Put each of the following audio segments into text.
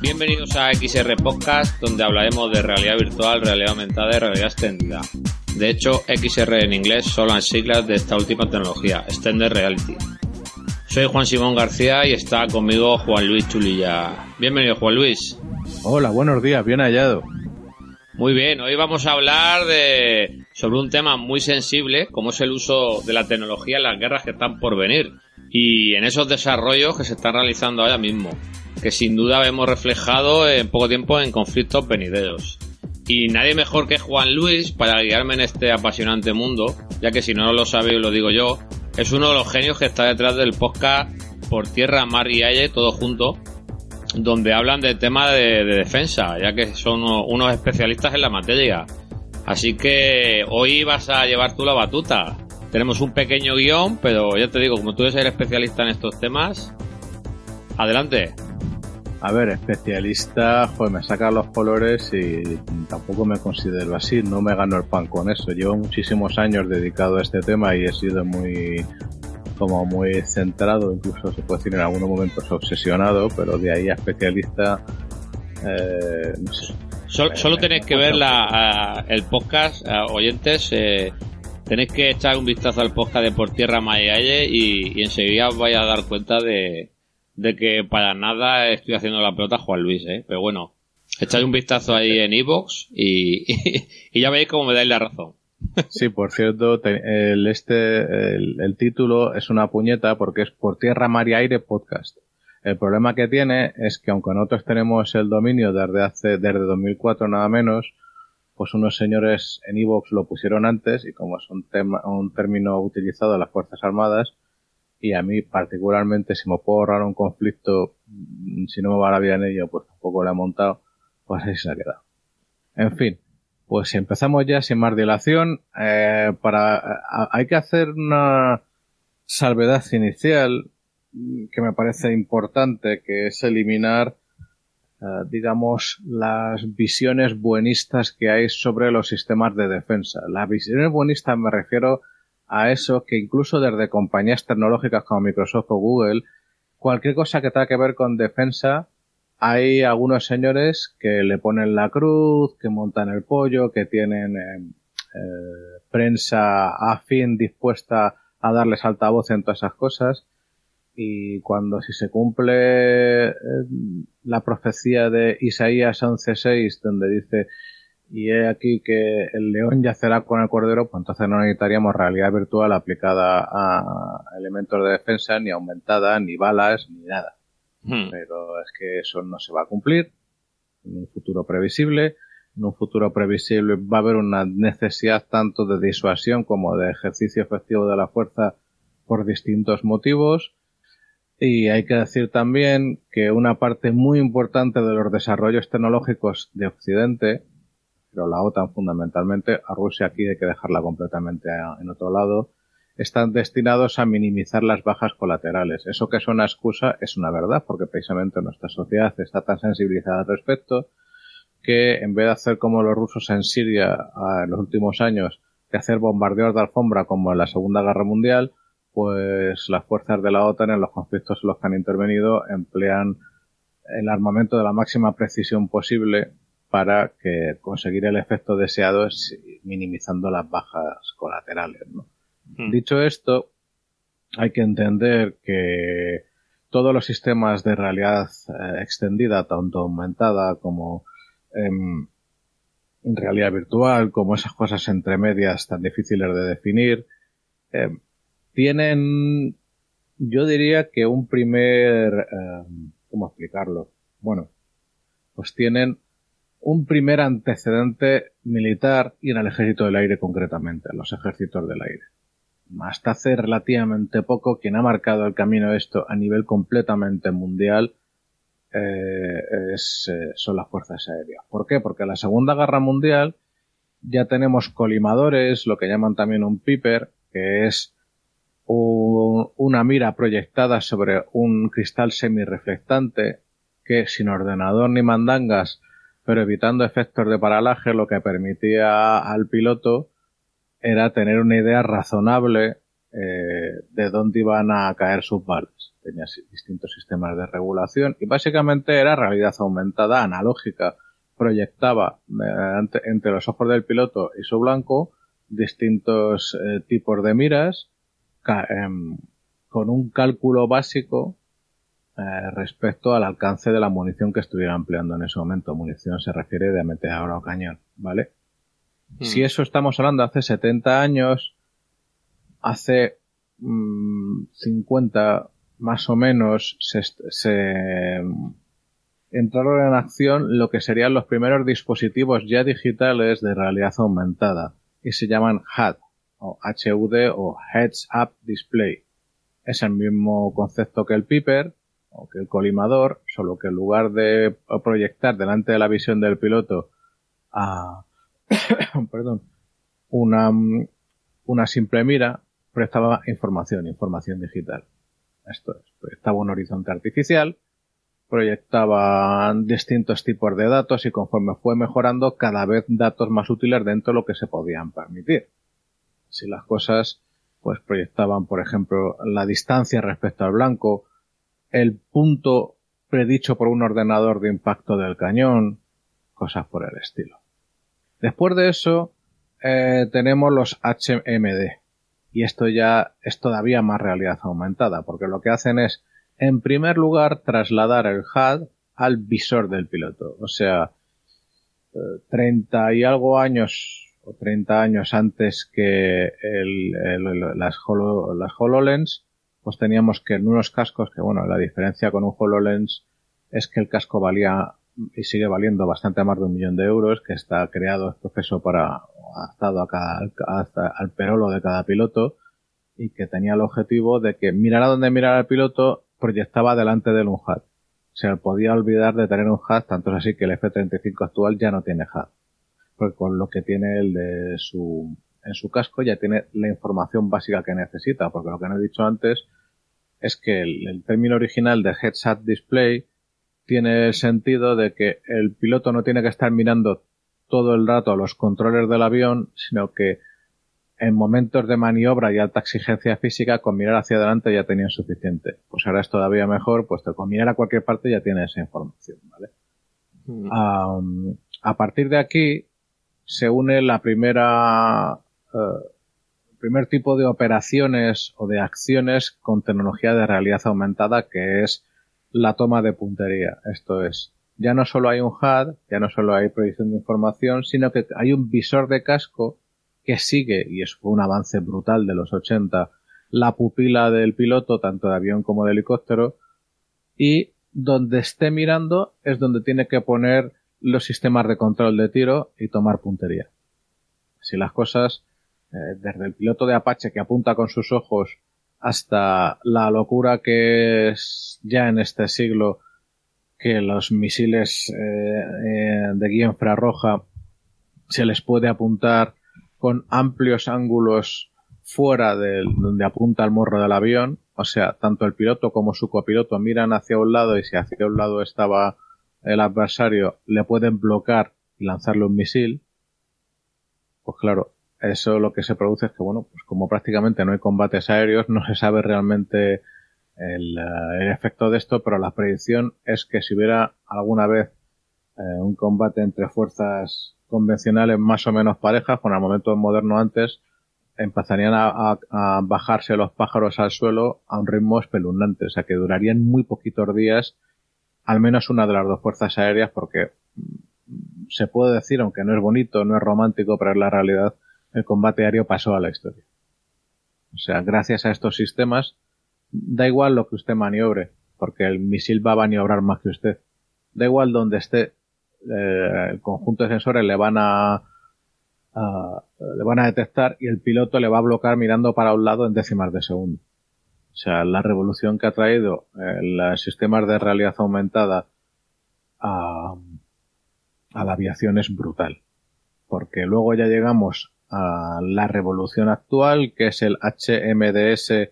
Bienvenidos a XR Podcast, donde hablaremos de realidad virtual, realidad aumentada y realidad extendida. De hecho, XR en inglés son las siglas de esta última tecnología, Extended Reality. Soy Juan Simón García y está conmigo Juan Luis Chulilla. Bienvenido, Juan Luis. Hola, buenos días, bien hallado. Muy bien, hoy vamos a hablar de sobre un tema muy sensible, como es el uso de la tecnología en las guerras que están por venir y en esos desarrollos que se están realizando ahora mismo, que sin duda vemos reflejado en poco tiempo en conflictos venideros. Y nadie mejor que Juan Luis para guiarme en este apasionante mundo, ya que si no lo sabéis lo digo yo, es uno de los genios que está detrás del podcast Por Tierra, Mar y Aire, todo junto, donde hablan del tema de, de defensa, ya que son unos especialistas en la materia. Así que hoy vas a llevar tú la batuta. Tenemos un pequeño guion, pero ya te digo, como tú eres el especialista en estos temas, adelante. A ver, especialista, pues me saca los colores y tampoco me considero así, no me gano el pan con eso. Llevo muchísimos años dedicado a este tema y he sido muy, como muy centrado, incluso se puede decir en algunos momentos obsesionado, pero de ahí a especialista, eh, no sé. Solo, solo tenéis que ver la, el podcast, oyentes, eh, tenéis que echar un vistazo al podcast de Por Tierra Mayaye y, y enseguida os vais a dar cuenta de, de que para nada estoy haciendo la pelota a Juan Luis, ¿eh? Pero bueno, echáis un vistazo ahí en Evox y, y, ya veis cómo me dais la razón. Sí, por cierto, el, este, el, el, título es una puñeta porque es Por Tierra, Mar y Aire Podcast. El problema que tiene es que aunque nosotros tenemos el dominio desde hace, desde 2004 nada menos, pues unos señores en Evox lo pusieron antes y como es un tema, un término utilizado en las Fuerzas Armadas, y a mí particularmente si me puedo ahorrar un conflicto, si no me va la vida en ello, pues tampoco lo he montado, pues así se ha quedado. En fin, pues empezamos ya sin más dilación, eh, para, hay que hacer una salvedad inicial que me parece importante, que es eliminar, eh, digamos, las visiones buenistas que hay sobre los sistemas de defensa. Las visiones buenistas me refiero a eso que incluso desde compañías tecnológicas como Microsoft o Google, cualquier cosa que tenga que ver con defensa, hay algunos señores que le ponen la cruz, que montan el pollo, que tienen eh, eh, prensa afín dispuesta a darles altavoz en todas esas cosas. Y cuando si se cumple eh, la profecía de Isaías 11.6, donde dice, y he aquí que el león yacerá con el cordero, pues entonces no necesitaríamos realidad virtual aplicada a elementos de defensa, ni aumentada, ni balas, ni nada. Hmm. Pero es que eso no se va a cumplir en un futuro previsible. En un futuro previsible va a haber una necesidad tanto de disuasión como de ejercicio efectivo de la fuerza por distintos motivos. Y hay que decir también que una parte muy importante de los desarrollos tecnológicos de Occidente pero la OTAN fundamentalmente, a Rusia aquí hay que dejarla completamente en otro lado, están destinados a minimizar las bajas colaterales. Eso que es una excusa es una verdad, porque precisamente nuestra sociedad está tan sensibilizada al respecto que en vez de hacer como los rusos en Siria en los últimos años, que hacer bombardeos de alfombra como en la Segunda Guerra Mundial, pues las fuerzas de la OTAN en los conflictos en los que han intervenido emplean el armamento de la máxima precisión posible para que conseguir el efecto deseado es minimizando las bajas colaterales. ¿no? Hmm. Dicho esto, hay que entender que todos los sistemas de realidad eh, extendida, tanto aumentada como en realidad virtual, como esas cosas entre medias tan difíciles de definir, eh, tienen, yo diría que un primer, eh, ¿cómo explicarlo? Bueno, pues tienen un primer antecedente militar y en el ejército del aire concretamente, los ejércitos del aire. Hasta hace relativamente poco, quien ha marcado el camino de esto a nivel completamente mundial eh, es, eh, son las fuerzas aéreas. ¿Por qué? Porque en la Segunda Guerra Mundial ya tenemos colimadores, lo que llaman también un piper, que es una mira proyectada sobre un cristal semireflectante que sin ordenador ni mandangas, pero evitando efectos de paralaje, lo que permitía al piloto era tener una idea razonable eh, de dónde iban a caer sus balas. Tenía distintos sistemas de regulación y básicamente era realidad aumentada, analógica. Proyectaba eh, entre los ojos del piloto y su blanco distintos eh, tipos de miras em, con un cálculo básico eh, respecto al alcance de la munición que estuviera empleando en ese momento. Munición se refiere de meteora o cañón, ¿vale? Hmm. Si eso estamos hablando hace 70 años, hace 50 mm, más o menos se, se entraron en acción lo que serían los primeros dispositivos ya digitales de realidad aumentada y se llaman HUD o HUD o Heads Up Display. Es el mismo concepto que el Piper, o que el colimador, solo que en lugar de proyectar delante de la visión del piloto a, perdón, una, una simple mira, prestaba información, información digital. Esto es, proyectaba un horizonte artificial, proyectaba distintos tipos de datos y conforme fue mejorando cada vez datos más útiles dentro de lo que se podían permitir. Si las cosas pues proyectaban, por ejemplo, la distancia respecto al blanco, el punto predicho por un ordenador de impacto del cañón, cosas por el estilo. Después de eso, eh, tenemos los HMD. Y esto ya es todavía más realidad aumentada, porque lo que hacen es, en primer lugar, trasladar el HUD al visor del piloto. O sea, 30 y algo años o 30 años antes que el, las, las HoloLens, pues teníamos que en unos cascos, que bueno, la diferencia con un HoloLens es que el casco valía y sigue valiendo bastante más de un millón de euros, que está creado, es profeso para, adaptado a cada, al perolo de cada piloto, y que tenía el objetivo de que mirar a donde mirar al piloto proyectaba delante del un HUD. Se podía olvidar de tener un HUD, tanto es así que el F-35 actual ya no tiene HUD. Porque con lo que tiene el de su, en su casco ya tiene la información básica que necesita, porque lo que no he dicho antes es que el, término original de headset display tiene el sentido de que el piloto no tiene que estar mirando todo el rato a los controles del avión, sino que en momentos de maniobra y alta exigencia física, con mirar hacia adelante ya tenía suficiente. Pues ahora es todavía mejor, puesto que con mirar a cualquier parte ya tiene esa información, ¿vale? Mm. a partir de aquí se une la primera eh, primer tipo de operaciones o de acciones con tecnología de realidad aumentada que es la toma de puntería. Esto es, ya no solo hay un HUD, ya no solo hay proyección de información, sino que hay un visor de casco que sigue, y eso fue un avance brutal de los 80, la pupila del piloto, tanto de avión como de helicóptero, y donde esté mirando es donde tiene que poner los sistemas de control de tiro y tomar puntería. Si las cosas eh, desde el piloto de Apache que apunta con sus ojos hasta la locura que es ya en este siglo que los misiles eh, eh, de guía infrarroja se les puede apuntar con amplios ángulos fuera de donde apunta el morro del avión, o sea, tanto el piloto como su copiloto miran hacia un lado y si hacia un lado estaba el adversario le pueden bloquear y lanzarle un misil, pues claro, eso lo que se produce es que, bueno, pues como prácticamente no hay combates aéreos, no se sabe realmente el, eh, efecto de esto, pero la predicción es que si hubiera alguna vez eh, un combate entre fuerzas convencionales más o menos parejas, con el momento moderno antes, empezarían a, a, bajarse los pájaros al suelo a un ritmo espeluznante, o sea que durarían muy poquitos días, al menos una de las dos fuerzas aéreas, porque mm, se puede decir, aunque no es bonito, no es romántico, pero es la realidad, el combate aéreo pasó a la historia. O sea, gracias a estos sistemas, da igual lo que usted maniobre, porque el misil va a maniobrar más que usted. Da igual donde esté, eh, el conjunto de sensores le van a, le van a detectar y el piloto le va a bloquear mirando para un lado en décimas de segundo. O sea, la revolución que ha traído eh, los sistemas de realidad aumentada a, a la aviación es brutal. Porque luego ya llegamos a la revolución actual, que es el HMDS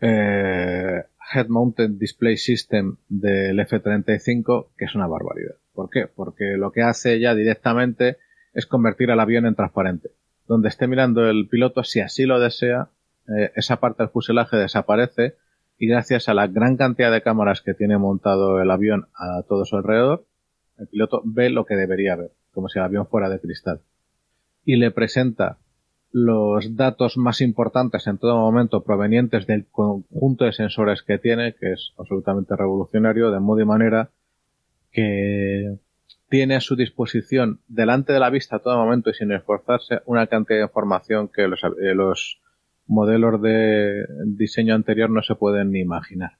eh, Head Mounted Display System del F-35, que es una barbaridad. ¿Por qué? Porque lo que hace ya directamente es convertir al avión en transparente. Donde esté mirando el piloto, si así lo desea, eh, esa parte del fuselaje desaparece y gracias a la gran cantidad de cámaras que tiene montado el avión a todo su alrededor, el piloto ve lo que debería ver, como si el avión fuera de cristal. Y le presenta los datos más importantes en todo momento provenientes del conjunto de sensores que tiene, que es absolutamente revolucionario, de modo y manera que tiene a su disposición delante de la vista a todo momento y sin esforzarse una cantidad de información que los, eh, los modelos de diseño anterior no se pueden ni imaginar.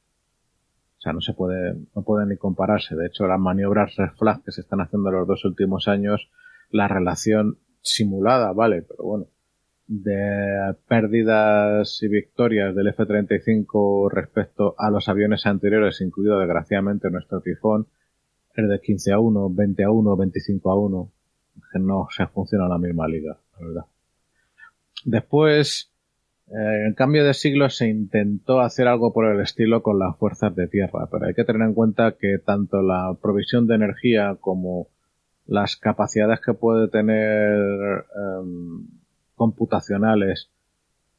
O sea, no se puede, no pueden ni compararse. De hecho, las maniobras red que se están haciendo los dos últimos años, la relación simulada, vale, pero bueno, de pérdidas y victorias del F-35 respecto a los aviones anteriores, incluido desgraciadamente nuestro tifón, es de 15 a 1, 20 a 1, 25 a 1, que no se funciona en la misma liga, la verdad. Después, eh, en cambio de siglo se intentó hacer algo por el estilo con las fuerzas de tierra, pero hay que tener en cuenta que tanto la provisión de energía como las capacidades que puede tener em, computacionales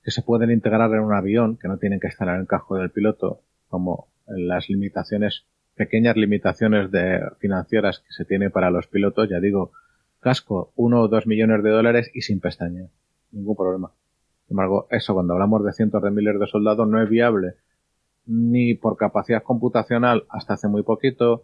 que se pueden integrar en un avión, que no tienen que estar en el casco del piloto, como las limitaciones, pequeñas limitaciones de financieras que se tiene para los pilotos, ya digo, casco, uno o dos millones de dólares y sin pestaña. Ningún problema. Sin embargo, eso cuando hablamos de cientos de miles de soldados no es viable ni por capacidad computacional hasta hace muy poquito,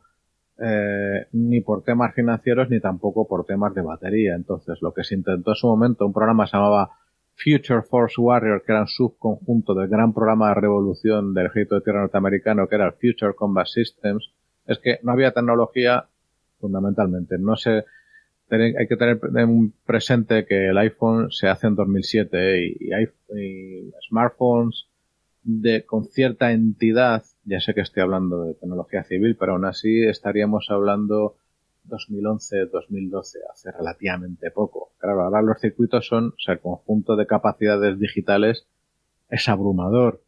eh, ni por temas financieros ni tampoco por temas de batería. Entonces, lo que se intentó en su momento, un programa se llamaba Future Force Warrior, que era un subconjunto del gran programa de revolución del ejército de tierra norteamericano, que era el Future Combat Systems, es que no había tecnología, fundamentalmente. No se, hay que tener presente que el iPhone se hace en 2007 y, hay, smartphones de con cierta entidad, ya sé que estoy hablando de tecnología civil, pero aún así estaríamos hablando 2011, 2012, hace relativamente poco. Claro, ahora los circuitos son, o sea, el conjunto de capacidades digitales es abrumador.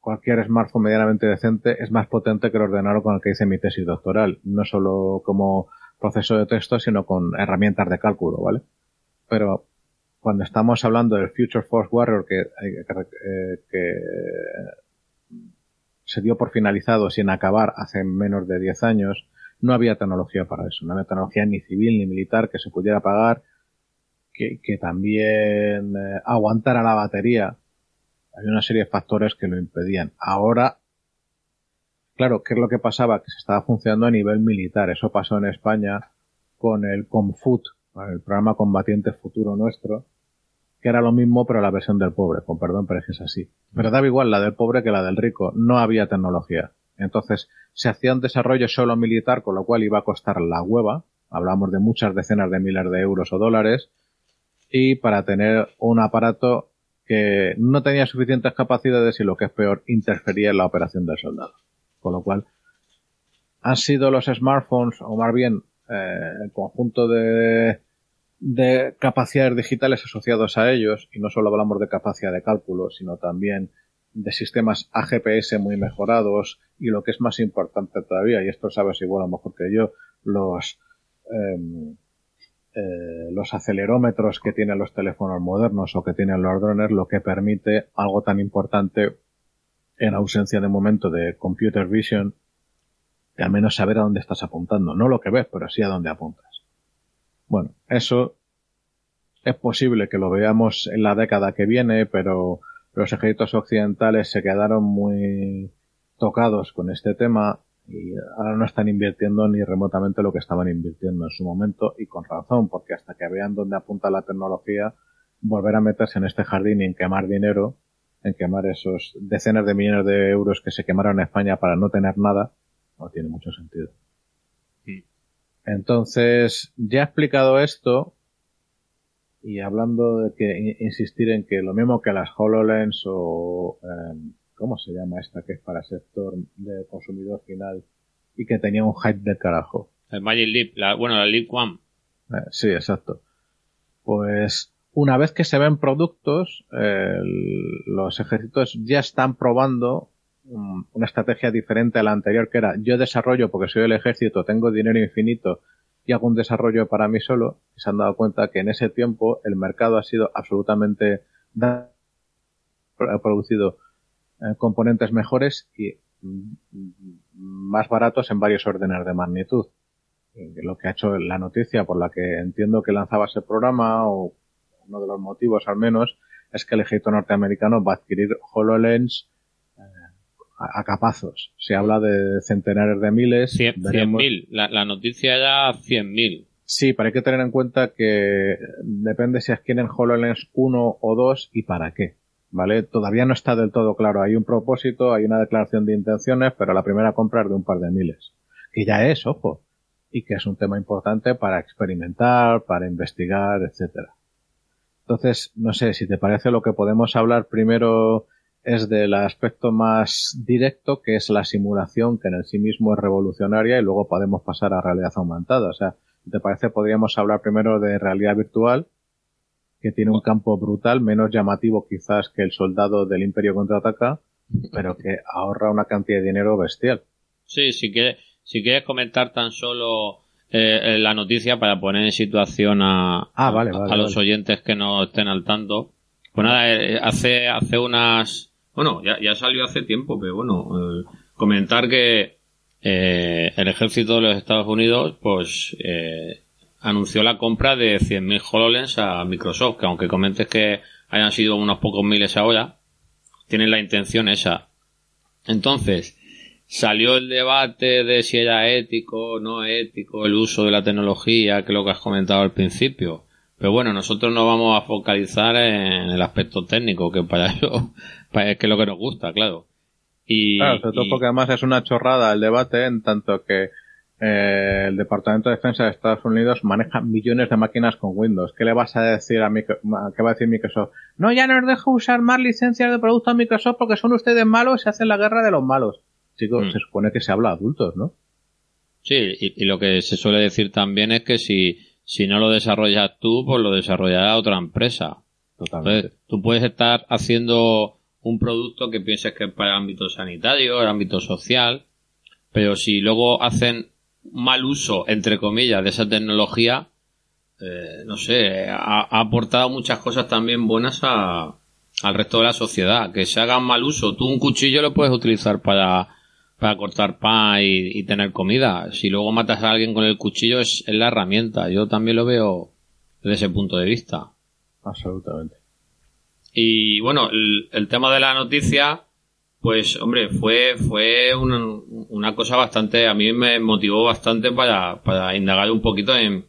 Cualquier smartphone medianamente decente es más potente que el ordenador con el que hice mi tesis doctoral. No solo como proceso de texto, sino con herramientas de cálculo, ¿vale? Pero cuando estamos hablando del Future Force Warrior que, eh, que, se dio por finalizado sin acabar hace menos de 10 años, no había tecnología para eso, no había tecnología ni civil ni militar que se pudiera pagar, que, que también eh, aguantara la batería. Había una serie de factores que lo impedían. Ahora Claro, ¿qué es lo que pasaba? Que se estaba funcionando a nivel militar. Eso pasó en España con el COMFUT, el programa combatiente futuro nuestro, que era lo mismo pero la versión del pobre, con perdón, pero es así. Pero daba igual la del pobre que la del rico. No había tecnología. Entonces, se hacía un desarrollo solo militar, con lo cual iba a costar la hueva. Hablamos de muchas decenas de miles de euros o dólares. Y para tener un aparato que no tenía suficientes capacidades y lo que es peor, interfería en la operación del soldado. Con lo cual, han sido los smartphones, o más bien eh, el conjunto de, de capacidades digitales asociados a ellos, y no solo hablamos de capacidad de cálculo, sino también de sistemas AGPS muy mejorados, y lo que es más importante todavía, y esto sabes igual a lo mejor que yo, los, em, eh, los acelerómetros que tienen los teléfonos modernos o que tienen los drones, lo que permite algo tan importante en ausencia de momento de computer vision, de al menos saber a dónde estás apuntando. No lo que ves, pero sí a dónde apuntas. Bueno, eso es posible que lo veamos en la década que viene, pero los ejércitos occidentales se quedaron muy tocados con este tema y ahora no están invirtiendo ni remotamente lo que estaban invirtiendo en su momento y con razón, porque hasta que vean dónde apunta la tecnología, volver a meterse en este jardín y en quemar dinero en quemar esos decenas de millones de euros que se quemaron en España para no tener nada, no tiene mucho sentido. Entonces, ya explicado esto y hablando de que insistir en que lo mismo que las HoloLens o em, ¿cómo se llama esta que es para sector de consumidor final y que tenía un hype de carajo? El Magic Leap, la, bueno, la Leap One. Eh, sí, exacto. Pues una vez que se ven productos, los ejércitos ya están probando una estrategia diferente a la anterior, que era yo desarrollo porque soy el ejército, tengo dinero infinito y hago un desarrollo para mí solo. Y se han dado cuenta que en ese tiempo el mercado ha sido absolutamente ha producido eh, componentes mejores y más baratos en varios órdenes de magnitud. Lo que ha hecho la noticia por la que entiendo que lanzaba ese programa o uno de los motivos al menos es que el ejército norteamericano va a adquirir HoloLens a, capazos. Se habla de centenares de miles. 100.000. La, la, noticia ya 100.000. Sí, pero hay que tener en cuenta que depende si adquieren HoloLens 1 o 2 y para qué. ¿Vale? Todavía no está del todo claro. Hay un propósito, hay una declaración de intenciones, pero la primera compra es de un par de miles. Que ya es, ojo. Y que es un tema importante para experimentar, para investigar, etcétera. Entonces, no sé, si te parece lo que podemos hablar primero es del aspecto más directo, que es la simulación, que en sí mismo es revolucionaria, y luego podemos pasar a realidad aumentada. O sea, ¿te parece? Podríamos hablar primero de realidad virtual, que tiene un campo brutal, menos llamativo quizás que el soldado del Imperio contraataca, pero que ahorra una cantidad de dinero bestial. Sí, si quieres, si quieres comentar tan solo eh, la noticia para poner en situación a, ah, a, los oyentes que no estén al tanto. Pues nada, eh, hace, hace unas, bueno, ya, ya salió hace tiempo, pero bueno, eh, comentar que eh, el ejército de los Estados Unidos, pues, eh, anunció la compra de 100.000 HoloLens a Microsoft, que aunque comentes que hayan sido unos pocos miles ahora, tienen la intención esa. Entonces, salió el debate de si era ético o no ético el uso de la tecnología, que es lo que has comentado al principio. Pero bueno, nosotros nos vamos a focalizar en el aspecto técnico, que para eso es que es lo que nos gusta, claro. Y, claro, sobre todo porque además es una chorrada el debate en tanto que eh, el Departamento de Defensa de Estados Unidos maneja millones de máquinas con Windows. ¿Qué le vas a decir a Microsoft? ¿Qué va a decir Microsoft? No, ya no os dejo usar más licencias de productos Microsoft porque son ustedes malos y se hacen la guerra de los malos. Chicos, mm. se supone que se habla a adultos, ¿no? Sí, y, lo que se suele decir también es que si, si no lo desarrollas tú, pues lo desarrollará otra empresa. Totalmente. tú puedes estar haciendo un producto que pienses que es para el ámbito sanitario, el ámbito social, pero si luego hacen mal uso, entre comillas, de esa tecnología, eh, no sé, ha, aportado muchas cosas también buenas a, al resto de la sociedad. Que se hagan mal uso. Tú un cuchillo lo puedes utilizar para, para cortar pan y, tener comida. Si luego matas a alguien con el cuchillo es, es la herramienta. Yo también lo veo desde ese punto de vista. Absolutamente. Y bueno, el, tema de la noticia, pues hombre, fue, fue una, una, cosa bastante, a mí me motivó bastante para, para indagar un poquito en,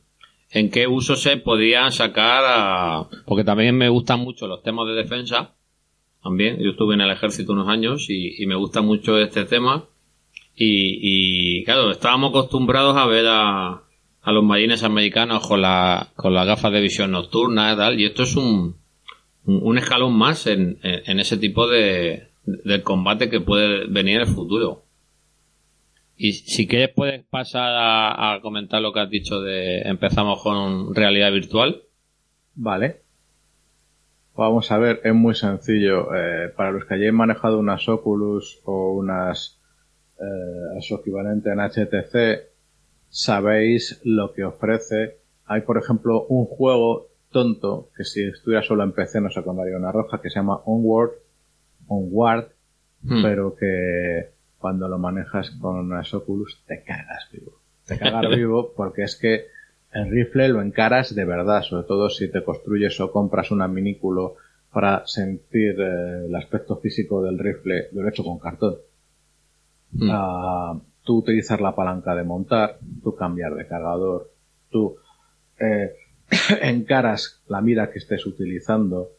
en qué uso se podían sacar a, porque también me gustan mucho los temas de defensa. También, yo estuve en el ejército unos años y, y me gusta mucho este tema. Y, claro, estábamos acostumbrados a ver a, a los marines americanos con la, con las gafas de visión nocturna y tal, y esto es un, un escalón más en, en ese tipo de, del combate que puede venir en el futuro. Y si quieres puedes pasar a, comentar lo que has dicho de empezamos con realidad virtual. Vale. Vamos a ver, es muy sencillo. Eh, para los que hayáis manejado unas Oculus o unas eh, su equivalente en HTC, sabéis lo que ofrece. Hay, por ejemplo, un juego tonto que si estuviera solo en PC no se comería una roja que se llama Onward, Onward, hmm. pero que cuando lo manejas con unas Oculus te cagas vivo. Te cagas vivo porque es que el rifle lo encaras de verdad, sobre todo si te construyes o compras un minículo para sentir eh, el aspecto físico del rifle, lo he hecho con cartón. Hmm. Ah, tú utilizar la palanca de montar, tú cambiar de cargador, tú eh, encaras la mira que estés utilizando,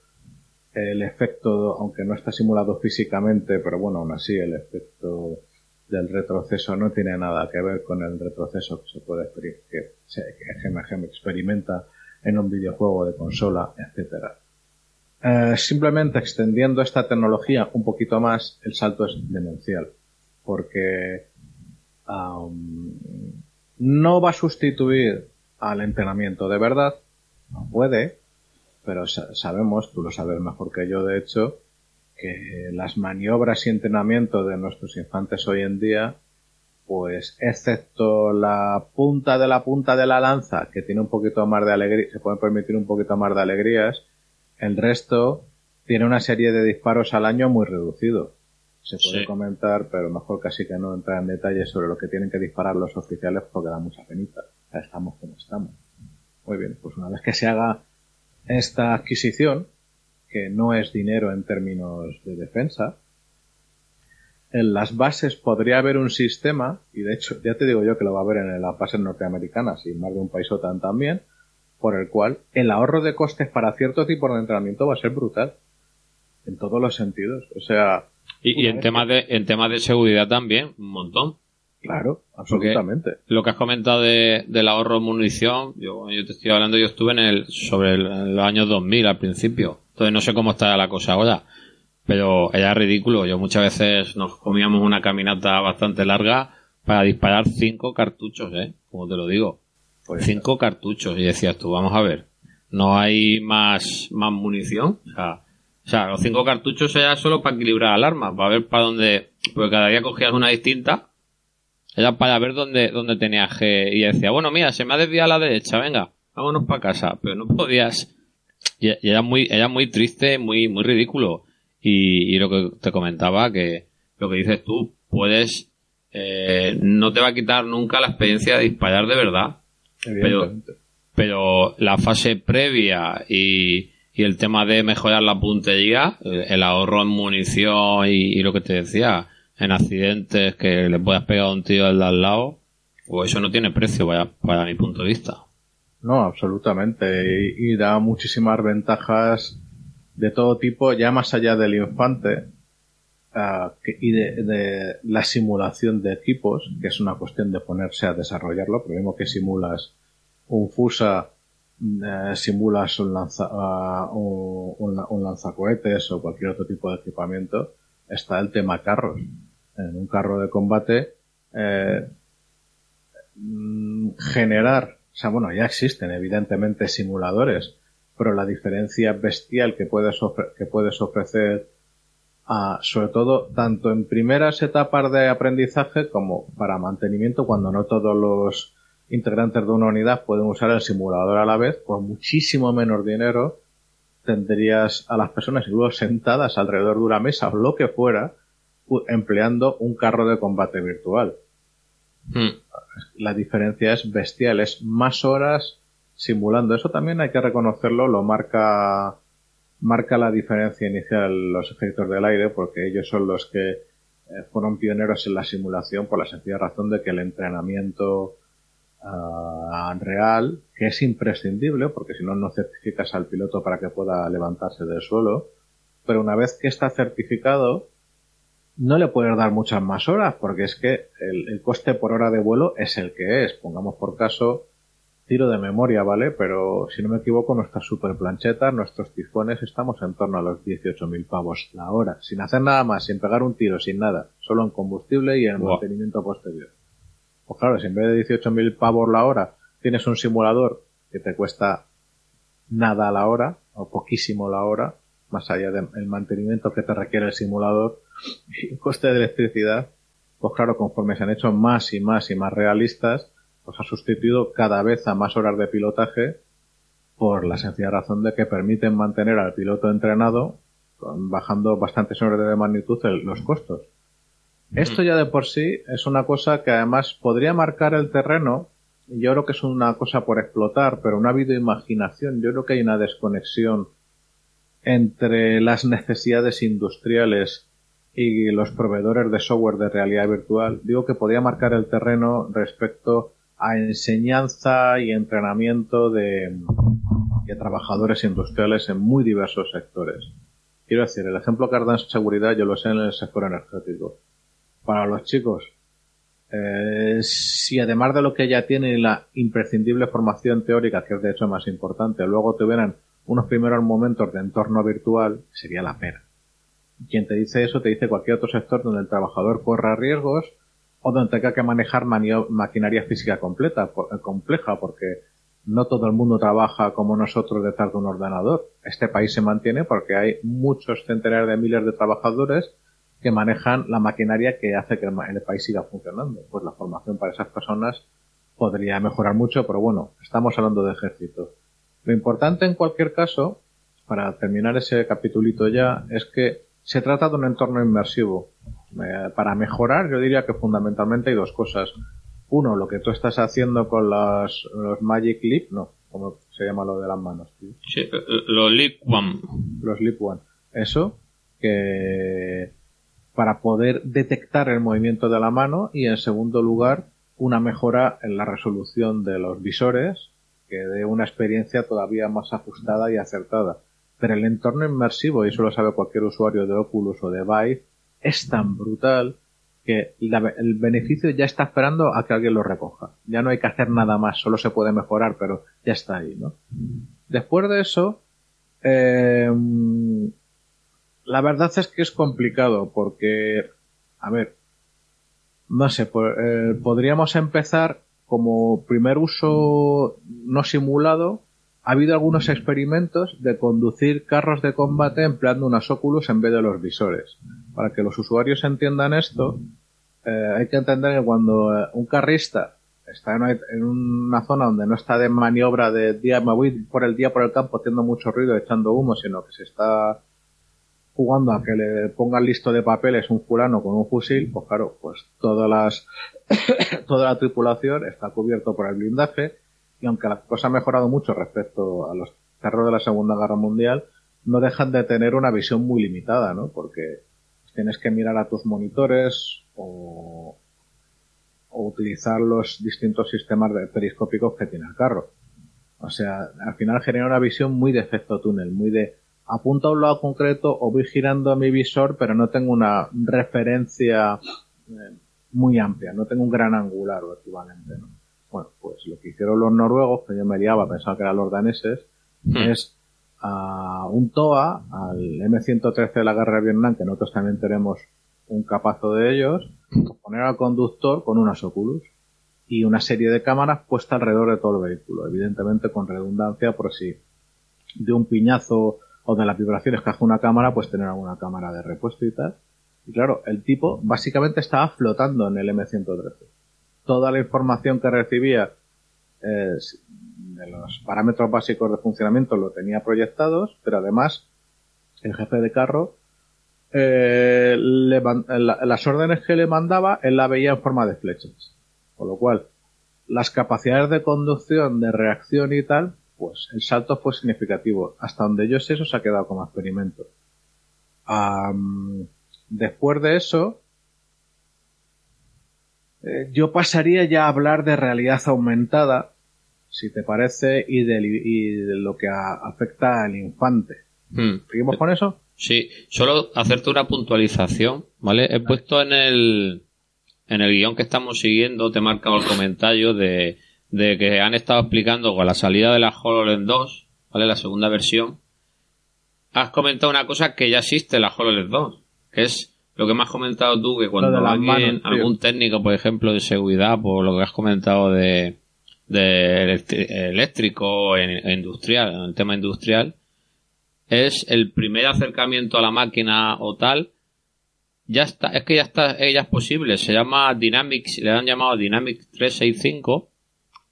el efecto, aunque no está simulado físicamente, pero bueno, aún así el efecto del retroceso no tiene nada que ver con el retroceso que se puede que, que experimenta en un videojuego de consola, etcétera. Eh, simplemente extendiendo esta tecnología un poquito más, el salto es demencial, porque no va a sustituir al entrenamiento de verdad, no puede, pero sabemos, tú lo sabes mejor que yo de hecho, que las maniobras y entrenamiento de nuestros infantes hoy en día, pues excepto la punta de la punta de la lanza, que tiene un poquito más de alegría, se pueden permitir un poquito más de alegrías, el resto tiene una serie de disparos al año muy reducido. Se puede comentar, pero mejor casi que no entrar en detalles sobre lo que tienen que disparar los oficiales porque da mucha penita. estamos como estamos. Muy bien, pues una vez que se haga esta adquisición, que no es dinero en términos de defensa, en las bases podría haber un sistema, y de hecho ya te digo yo que lo va a haber en las bases norteamericanas y más de un país OTAN también, por el cual el ahorro de costes para cierto tipo de entrenamiento va a ser brutal. En todos los sentidos. O sea. Y, en temas de, en temas de seguridad también, un montón. Claro, absolutamente. lo que has comentado de, del ahorro de munición, yo, yo te estoy hablando, yo estuve en el, sobre el, los años 2000 al principio. Entonces no sé cómo está la cosa ahora. Pero era ridículo. Yo muchas veces nos comíamos una caminata bastante larga para disparar cinco cartuchos, ¿eh? Como te lo digo. Pues cinco cartuchos. Y decías tú, vamos a ver, no hay más, más munición. O sea, o sea, los cinco cartuchos era solo para equilibrar el arma, para ver para dónde, porque cada día cogías una distinta. Era para ver dónde, dónde tenía G. Y decía, bueno, mira, se me ha desviado a la derecha, venga, vámonos para casa. Pero no podías. Y, era muy, era muy triste, muy, muy ridículo. Y, y lo que te comentaba, que lo que dices tú, puedes, eh, no te va a quitar nunca la experiencia de disparar de verdad. Pero, pero la fase previa y, y el tema de mejorar la puntería, el ahorro en munición y, lo que te decía, en accidentes que le puedas pegar un tío al de al lado, pues eso no tiene precio para, mi punto de vista. No, absolutamente. Y, da muchísimas ventajas de todo tipo, ya más allá del infante, uh, y de, de, la simulación de equipos, que es una cuestión de ponerse a desarrollarlo, pero mismo que simulas un FUSA, eh, simulas un, lanza, uh, un, un, lanzacohetes o cualquier otro tipo de equipamiento, está el tema carros. En un carro de combate, eh, mm, generar, o sea, bueno, ya existen evidentemente simuladores, pero la diferencia bestial que puedes, que puedes ofrecer sobre todo tanto en primeras etapas de aprendizaje como para mantenimiento cuando no todos los integrantes de una unidad pueden usar el simulador a la vez por muchísimo menos dinero tendrías a las personas incluso sentadas alrededor de una mesa o lo que fuera empleando un carro de combate virtual hmm. la diferencia es bestial es más horas simulando eso también hay que reconocerlo lo marca marca la diferencia inicial los efectos del aire porque ellos son los que eh, fueron pioneros en la simulación por la sencilla razón de que el entrenamiento uh, real, que es imprescindible porque si no no certificas al piloto para que pueda levantarse del suelo, pero una vez que está certificado no le puedes dar muchas más horas porque es que el, el coste por hora de vuelo es el que es. Pongamos por caso tiro de memoria, ¿vale? Pero si no me equivoco, nuestras super planchetas, nuestros tifones, estamos en torno a los 18.000 pavos la hora, sin hacer nada más, sin pegar un tiro, sin nada, solo en combustible y en mantenimiento posterior. Pues claro, si en vez de 18.000 pavos la hora tienes un simulador que te cuesta nada a la hora, o poquísimo la hora, más allá del mantenimiento que te requiere el simulador y el coste de electricidad, pues claro, conforme se han hecho más y más y más realistas, pues ha sustituido cada vez a más horas de pilotaje por la sencilla razón de que permiten mantener al piloto entrenado bajando bastantes horas de magnitud los costos. Esto ya de por sí es una cosa que además podría marcar el terreno. Yo creo que es una cosa por explotar, pero no ha habido imaginación. Yo creo que hay una desconexión entre las necesidades industriales y los proveedores de software de realidad virtual. Digo que podría marcar el terreno respecto a enseñanza y entrenamiento de, trabajadores industriales en muy diversos sectores. Quiero decir, el ejemplo que en seguridad yo lo sé en el sector energético para los chicos, eh, si además de lo que ya tienen la imprescindible formación teórica, que es de hecho más importante, luego tuvieran unos primeros momentos de entorno virtual, sería la pena. Quien te dice eso te dice cualquier otro sector donde el trabajador corra riesgos o donde tenga que manejar maquinaria física completa, eh, compleja, porque no todo el mundo trabaja como nosotros detrás de un ordenador. Este país se mantiene porque hay muchos centenares de miles de trabajadores que manejan la maquinaria que hace que el país siga funcionando. Pues la formación para esas personas podría mejorar mucho, pero bueno, estamos hablando de ejército. Lo importante en cualquier caso, para terminar ese capitulito ya, es que se trata de un entorno inmersivo. Eh, para mejorar, yo diría que fundamentalmente hay dos cosas. Uno, lo que tú estás haciendo con los, los Magic Leap, no, como se llama lo de las manos. Sí, eh, los Leap One. Los Leap One. Eso, que para poder detectar el movimiento de la mano y en segundo lugar una mejora en la resolución de los visores que dé una experiencia todavía más ajustada y acertada. Pero el entorno inmersivo, y eso lo sabe cualquier usuario de Oculus o de Vive, es tan brutal que el beneficio ya está esperando a que alguien lo recoja. Ya no hay que hacer nada más, solo se puede mejorar, pero ya está ahí, ¿no? Después de eso, eh, la verdad es que es complicado porque, a ver, no sé, eh, podríamos empezar como primer uso no simulado, ha habido algunos experimentos de conducir carros de combate empleando unos óculos en vez de los visores. Para que los usuarios entiendan esto, eh, hay que entender que cuando eh, un carrista está en una, zona donde no está de maniobra de día, me voy por el día por el campo haciendo mucho ruido, echando humo, sino que se está jugando a que le pongan listo de papeles un fulano con un fusil, pues claro, pues todas las, toda la tripulación está cubierto por el blindaje y aunque la cosa ha mejorado mucho respecto a los terrores de la Segunda Guerra Mundial, no dejan de tener una visión muy limitada, ¿no? Porque tienes que mirar a tus monitores o, o utilizar los distintos sistemas periscópicos que tiene el carro. O sea, al final genera una visión muy de efecto túnel, muy de apunto a un lado concreto o voy girando mi visor, pero no tengo una referencia eh, muy amplia, no tengo un gran angular o equivalente, ¿no? Bueno, pues lo que hicieron los noruegos, que yo me liaba, pensaba que eran los daneses, hmm. es a un TOA, al M113 de la guerra de Vietnam, que nosotros también tenemos un capazo de ellos, poner al conductor con unas Oculus y una serie de cámaras puestas alrededor de todo el vehículo, evidentemente con redundancia por si de un piñazo o de las vibraciones que hace una cámara, pues tener alguna cámara de repuesto y tal. Y claro, el tipo básicamente estaba flotando en el M113. Toda la información que recibía eh, de los parámetros básicos de funcionamiento lo tenía proyectados, pero además el jefe de carro eh, las órdenes que le mandaba él la veía en forma de flechas. Con lo cual, las capacidades de conducción, de reacción y tal, pues el salto fue significativo. Hasta donde yo sé, eso se ha quedado como experimento. después de eso, eh, yo pasaría ya a hablar de realidad aumentada, si te parece, y de, lo que afecta al infante. Hmm. ¿Seguimos con eso? Sí, solo hacerte una puntualización, ¿vale? He puesto en el, en el guion que estamos siguiendo, te he marcado el comentario de de que han estado explicando con la salida de la HoloLens 2, ¿vale? La segunda versión. Has comentado una cosa que ya existe en la HoloLens 2, que es lo que me has comentado tú, que cuando alguien, algún técnico, por ejemplo, de seguridad, por lo que has comentado de, de eléctrico e industrial, en el tema industrial, es el primer acercamiento a la máquina o tal, ya está, es que ya está, ya es posible, se llama Dynamics, le han llamado Dynamics 365,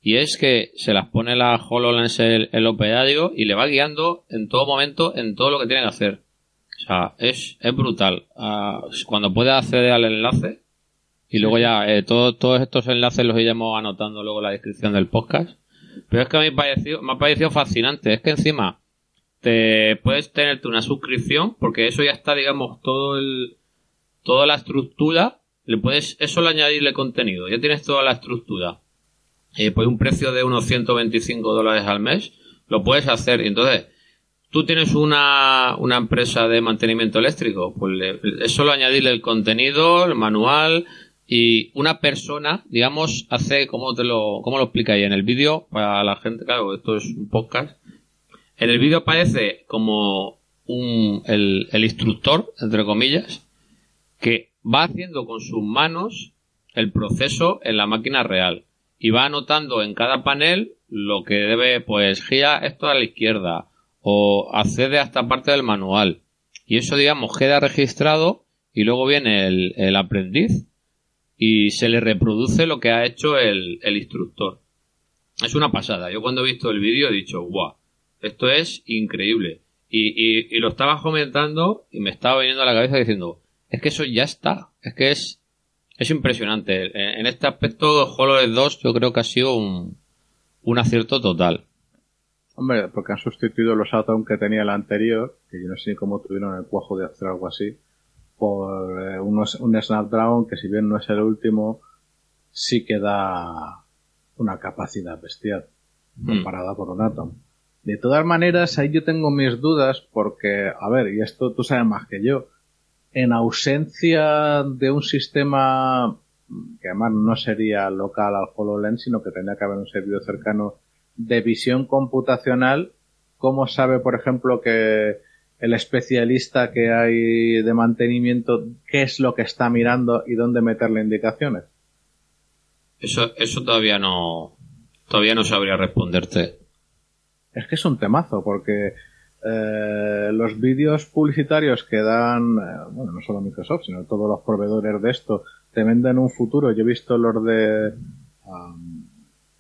y es que se las pone la HoloLens el, el operario y le va guiando en todo momento en todo lo que tiene que hacer. O sea, es, es brutal. Ah, cuando puede acceder al enlace, y luego ya eh, todos estos enlaces los iremos anotando luego en la descripción del podcast. Pero es que me ha parecido, me ha parecido fascinante. Es que encima te puedes tenerte una suscripción, porque eso ya está, digamos, todo el, toda la estructura. Le puedes, eso le añadirle contenido. Ya tienes toda la estructura eh, pues un precio de unos 125 dólares al mes, lo puedes hacer. Entonces, tú tienes una, una empresa de mantenimiento eléctrico, pues es solo añadirle el contenido, el manual y una persona, digamos, hace, ¿cómo te lo, cómo lo explica ahí? En el vídeo, para la gente, claro, esto es un podcast. En el vídeo aparece como un, el, el instructor, entre comillas, que va haciendo con sus manos el proceso en la máquina real y va anotando en cada panel lo que debe, pues gira esto a la izquierda, o accede a esta parte del manual. Y eso, digamos, queda registrado y luego viene el, aprendiz y se le reproduce lo que ha hecho el, instructor. Es una pasada. Yo cuando he visto el vídeo he dicho, guau, esto es increíble. Y, y, lo estaba comentando y me estaba viniendo a la cabeza diciendo, es que eso ya está. Es que es, es impresionante. En, este aspecto, HoloLED 2 yo creo que ha sido un, un acierto total. Hombre, porque han sustituido los Atom que tenía el anterior, que yo no sé cómo tuvieron el cuajo de hacer algo así, por eh, unos, un Snapdragon que si bien no es el último, sí que da una capacidad bestial hmm. comparada con un Atom. De todas maneras, ahí yo tengo mis dudas porque, a ver, y esto tú sabes más que yo, en ausencia de un sistema que además no sería local al HoloLens, sino que tendría que haber un servidor cercano de visión computacional, ¿cómo sabe, por ejemplo, que el especialista que hay de mantenimiento, qué es lo que está mirando y dónde meterle indicaciones? Eso, eso todavía no, todavía no sabría responderte. Es que es un temazo, porque eh, los vídeos publicitarios que dan, eh, bueno, no solo Microsoft, sino todos los proveedores de esto, te venden un futuro. Yo he visto los de,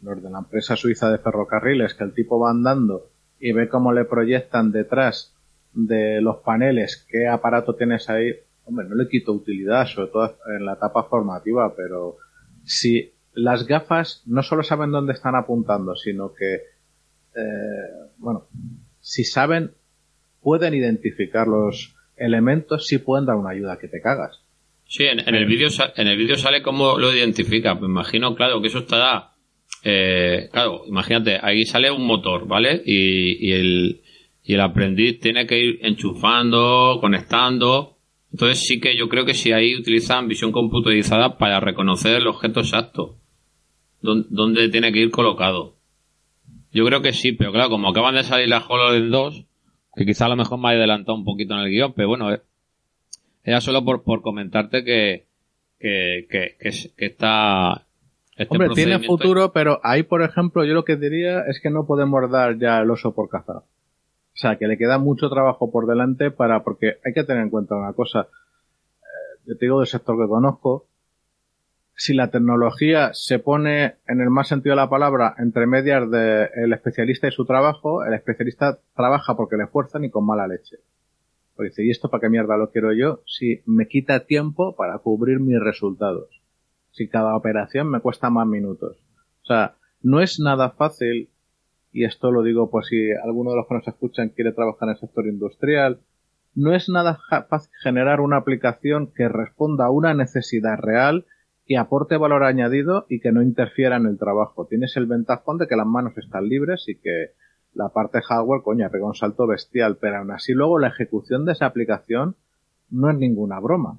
los de la empresa suiza de ferrocarriles, que el tipo va andando y ve cómo le proyectan detrás de los paneles qué aparato tienes ahí, hombre, no le quito utilidad, sobre todo en la etapa formativa, pero si las gafas no solo saben dónde están apuntando, sino que, eh, bueno, si saben, pueden identificar los elementos, sí pueden dar una ayuda que te cagas. Sí, en, el vídeo en el vídeo sale cómo lo identifica. Me imagino, claro, que eso está eh, claro, imagínate, ahí sale un motor, ¿vale? Y, el, y el aprendiz tiene que ir enchufando, conectando. Entonces sí que yo creo que si ahí utilizan visión computarizada para reconocer el objeto exacto, dónde tiene que ir colocado. Yo creo que sí, pero claro, como acaban de salir las HoloLens 2, que quizá a lo mejor me ha adelantado un poquito en el guion, pero bueno, eh, era solo por, por comentarte que, que, que, que está este Hombre, tiene futuro, pero ahí, por ejemplo, yo lo que diría es que no podemos dar ya el oso por cazar. O sea, que le queda mucho trabajo por delante para, porque hay que tener en cuenta una cosa. Eh, yo te digo del sector que conozco, si la tecnología se pone, en el más sentido de la palabra, entre medias del especialista y su trabajo, el especialista trabaja porque le fuerzan y con mala leche. Pues dice, ¿y esto para qué mierda lo quiero yo? Si me quita tiempo para cubrir mis resultados si cada operación me cuesta más minutos. O sea, no es nada fácil, y esto lo digo por si alguno de los que nos escuchan quiere trabajar en el sector industrial, no es nada fácil generar una aplicación que responda a una necesidad real y aporte valor añadido y que no interfiera en el trabajo. Tienes el ventajón de que las manos están libres y que la parte hardware, coña, pega un salto bestial, pero aún así luego la ejecución de esa aplicación no es ninguna broma.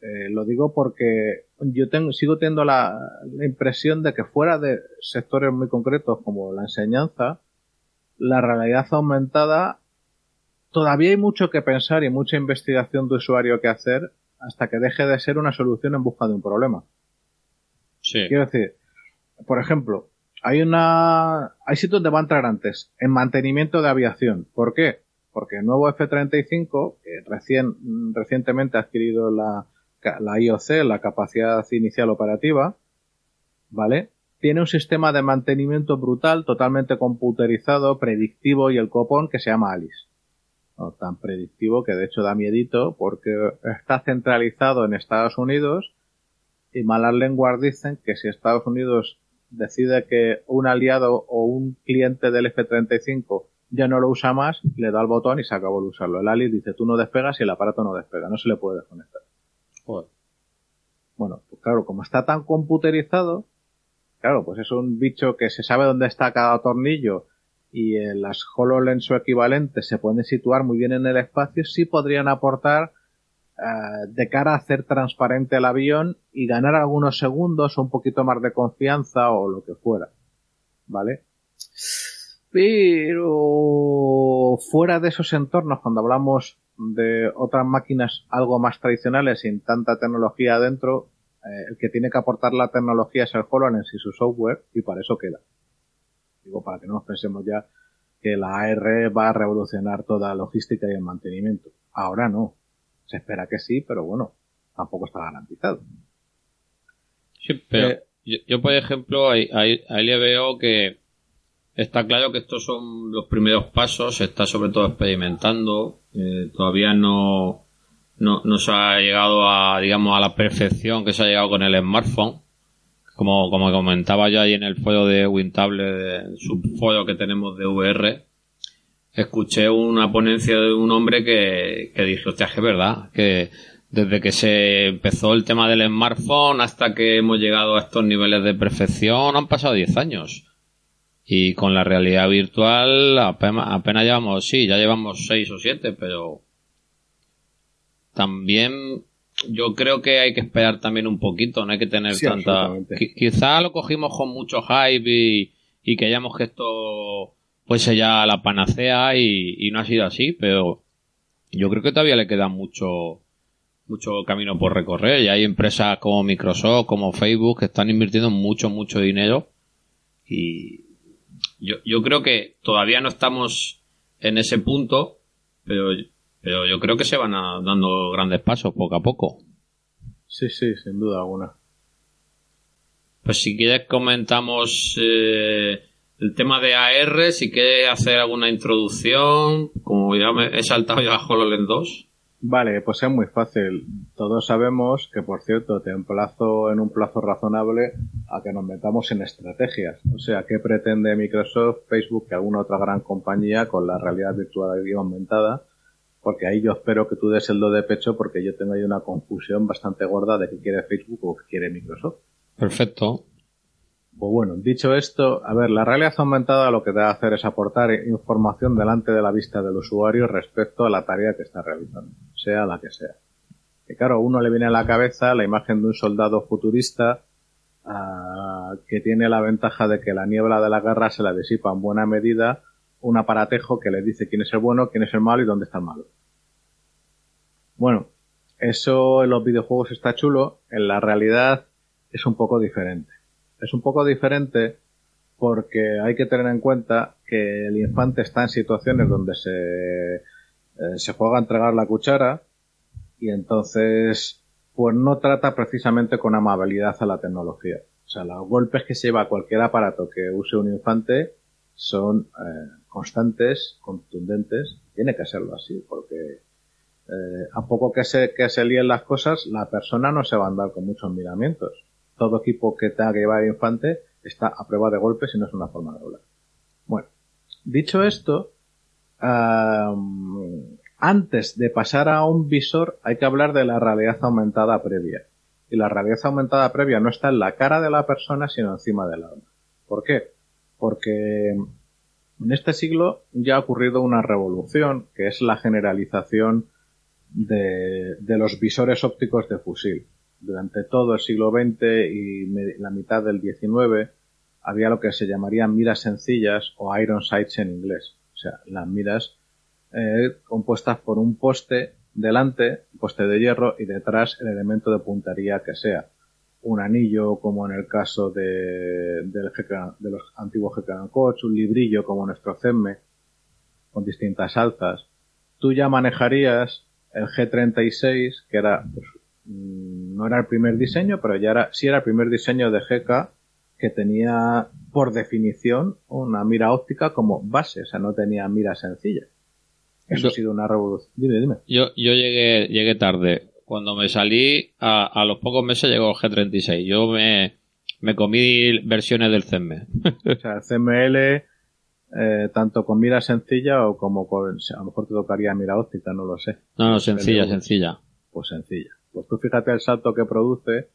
Eh, lo digo porque yo tengo, sigo teniendo la, impresión de que fuera de sectores muy concretos como la enseñanza, la realidad aumentada, todavía hay mucho que pensar y mucha investigación de usuario que hacer hasta que deje de ser una solución en busca de un problema. Sí. Quiero decir, por ejemplo, hay una, hay sitios donde va a entrar antes, en mantenimiento de aviación. ¿Por qué? Porque el nuevo F-35, que recién, recientemente ha adquirido la, la IOC, la capacidad inicial operativa, ¿vale? Tiene un sistema de mantenimiento brutal, totalmente computerizado, predictivo y el copón que se llama Alice. No, tan predictivo que de hecho da miedito porque está centralizado en Estados Unidos y malas lenguas dicen que si Estados Unidos decide que un aliado o un cliente del F-35 ya no lo usa más, le da el botón y se acabó de usarlo. El Alice dice tú no despegas y el aparato no despega, no se le puede desconectar. Bueno, pues claro, como está tan computerizado, claro, pues es un bicho que se sabe dónde está cada tornillo y en las HoloLens o equivalentes se pueden situar muy bien en el espacio, sí podrían aportar eh, de cara a hacer transparente el avión y ganar algunos segundos o un poquito más de confianza o lo que fuera. ¿Vale? Pero fuera de esos entornos, cuando hablamos de otras máquinas algo más tradicionales sin tanta tecnología adentro, eh, el que tiene que aportar la tecnología es el HoloLens y su software y para eso queda. Digo, para que no nos pensemos ya que la AR va a revolucionar toda la logística y el mantenimiento. Ahora no. Se espera que sí, pero bueno, tampoco está garantizado. Sí, pero eh, yo, por ejemplo, ahí, ahí, ahí le veo que Está claro que estos son los primeros pasos, se está sobre todo experimentando, eh, todavía no, no, se ha llegado a, digamos, a la perfección que se ha llegado con el smartphone. Como, como comentaba yo ahí en el foro de Wintable, el subforo que tenemos de VR, escuché una ponencia de un hombre que, que dijo, hostia, que es verdad, que desde que se empezó el tema del smartphone hasta que hemos llegado a estos niveles de perfección han pasado 10 años. Y con la realidad virtual apenas, apenas llevamos, sí, ya llevamos seis o siete, pero también yo creo que hay que esperar también un poquito, no hay que tener tanta... Quizá lo cogimos con mucho hype y, y creíamos que esto fuese ya la panacea y, y no ha sido así, pero yo creo que todavía le queda mucho mucho camino por recorrer y hay empresas como Microsoft, como Facebook que están invirtiendo mucho, mucho dinero y, yo, yo creo que todavía no estamos en ese punto, pero, pero yo creo que se van dando grandes pasos poco a poco. Sí, sí, sin duda alguna. Pues si quieres comentamos eh, el tema de AR, si quieres hacer alguna introducción, como ya me he saltado ya a HoloLens 2. Vale, pues es muy fácil. Todos sabemos que, por cierto, te emplazo en un plazo razonable a que nos metamos en estrategias. O sea, ¿qué pretende Microsoft, Facebook, que alguna otra gran compañía con la realidad virtual y aumentada? Porque ahí yo espero que tú des el do de pecho porque yo tengo ahí una confusión bastante gorda de qué quiere Facebook o qué quiere Microsoft. Perfecto. Pues bueno, dicho esto, a ver, la realidad aumentada lo que debe hacer es aportar información delante de la vista del usuario respecto a la tarea que está realizando, sea la que sea. Y claro, uno le viene a la cabeza la imagen de un soldado futurista ah, que tiene la ventaja de que la niebla de la guerra se la disipa en buena medida un aparatejo que le dice quién es el bueno, quién es el malo y dónde está el malo. Bueno, eso en los videojuegos está chulo, en la realidad es un poco diferente es un poco diferente porque hay que tener en cuenta que el infante está en situaciones donde se, eh, se juega a entregar la cuchara y entonces pues no trata precisamente con amabilidad a la tecnología. O sea, los golpes que se lleva cualquier aparato que use un infante son eh, constantes, contundentes. Tiene que serlo así, porque eh, a poco que se, que se líen las cosas, la persona no se va a andar con muchos miramientos todo equipo que tenga que llevar infante está a prueba de golpes y no es una forma de hablar. Bueno, dicho esto, antes de pasar a un visor hay que hablar de la realidad aumentada previa. Y la realidad aumentada previa no está en la cara de la persona, sino encima del arma. ¿Por qué? Porque en este siglo ya ha ocurrido una revolución, que es la generalización de los visores ópticos de fusil durante todo el siglo XX y la mitad del XIX había lo que se llamarían miras sencillas o iron sights en inglés. O sea, las miras eh, compuestas por un poste delante, poste de hierro y detrás el elemento de puntería que sea. Un anillo como en el caso de, del de los antiguos Coach, un librillo como nuestro CEMME con distintas alzas. Tú ya manejarías el G36 que era pues, no era el primer diseño, pero ya era, sí era el primer diseño de GK que tenía por definición una mira óptica como base, o sea, no tenía mira sencilla. Eso ha sido una revolución. Dime, dime. Yo, yo llegué, llegué tarde. Cuando me salí, a, los pocos meses llegó el G36. Yo me, me comí versiones del CM. o sea, el CML, eh, tanto con mira sencilla o como con, a lo mejor te tocaría mira óptica, no lo sé. No, no, sencilla, sencilla. Pues sencilla. Pues tú fíjate el salto que produce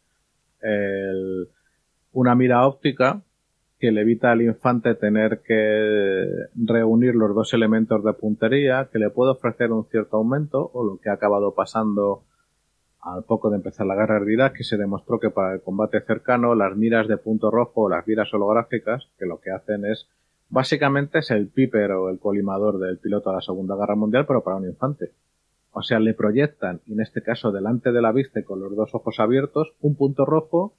una mira óptica que le evita al infante tener que reunir los dos elementos de puntería, que le puede ofrecer un cierto aumento, o lo que ha acabado pasando al poco de empezar la guerra de que se demostró que para el combate cercano las miras de punto rojo o las miras holográficas, que lo que hacen es básicamente es el piper o el colimador del piloto de la Segunda Guerra Mundial, pero para un infante. O sea, le proyectan, en este caso delante de la vista y con los dos ojos abiertos, un punto rojo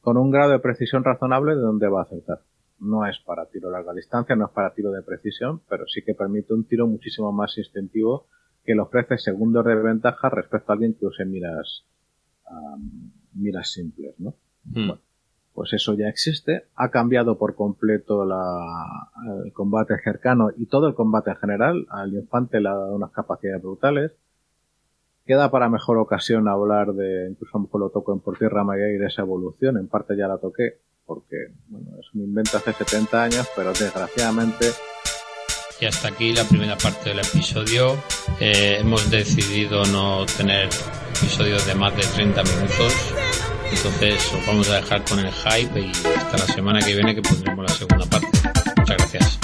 con un grado de precisión razonable de donde va a acertar. No es para tiro larga distancia, no es para tiro de precisión, pero sí que permite un tiro muchísimo más instintivo que le ofrece segundos de ventaja respecto a alguien que use miras, miras simples, ¿no? Hmm. Bueno, pues eso ya existe. Ha cambiado por completo la, el combate cercano y todo el combate en general. Al infante le ha dado unas capacidades brutales. Queda para mejor ocasión hablar de, incluso a lo mejor lo toco en Por Tierra y de esa evolución, en parte ya la toqué, porque bueno, es un invento hace 70 años, pero desgraciadamente... Y hasta aquí la primera parte del episodio. Eh, hemos decidido no tener episodios de más de 30 minutos, entonces os vamos a dejar con el hype y hasta la semana que viene que pondremos la segunda parte. Muchas gracias.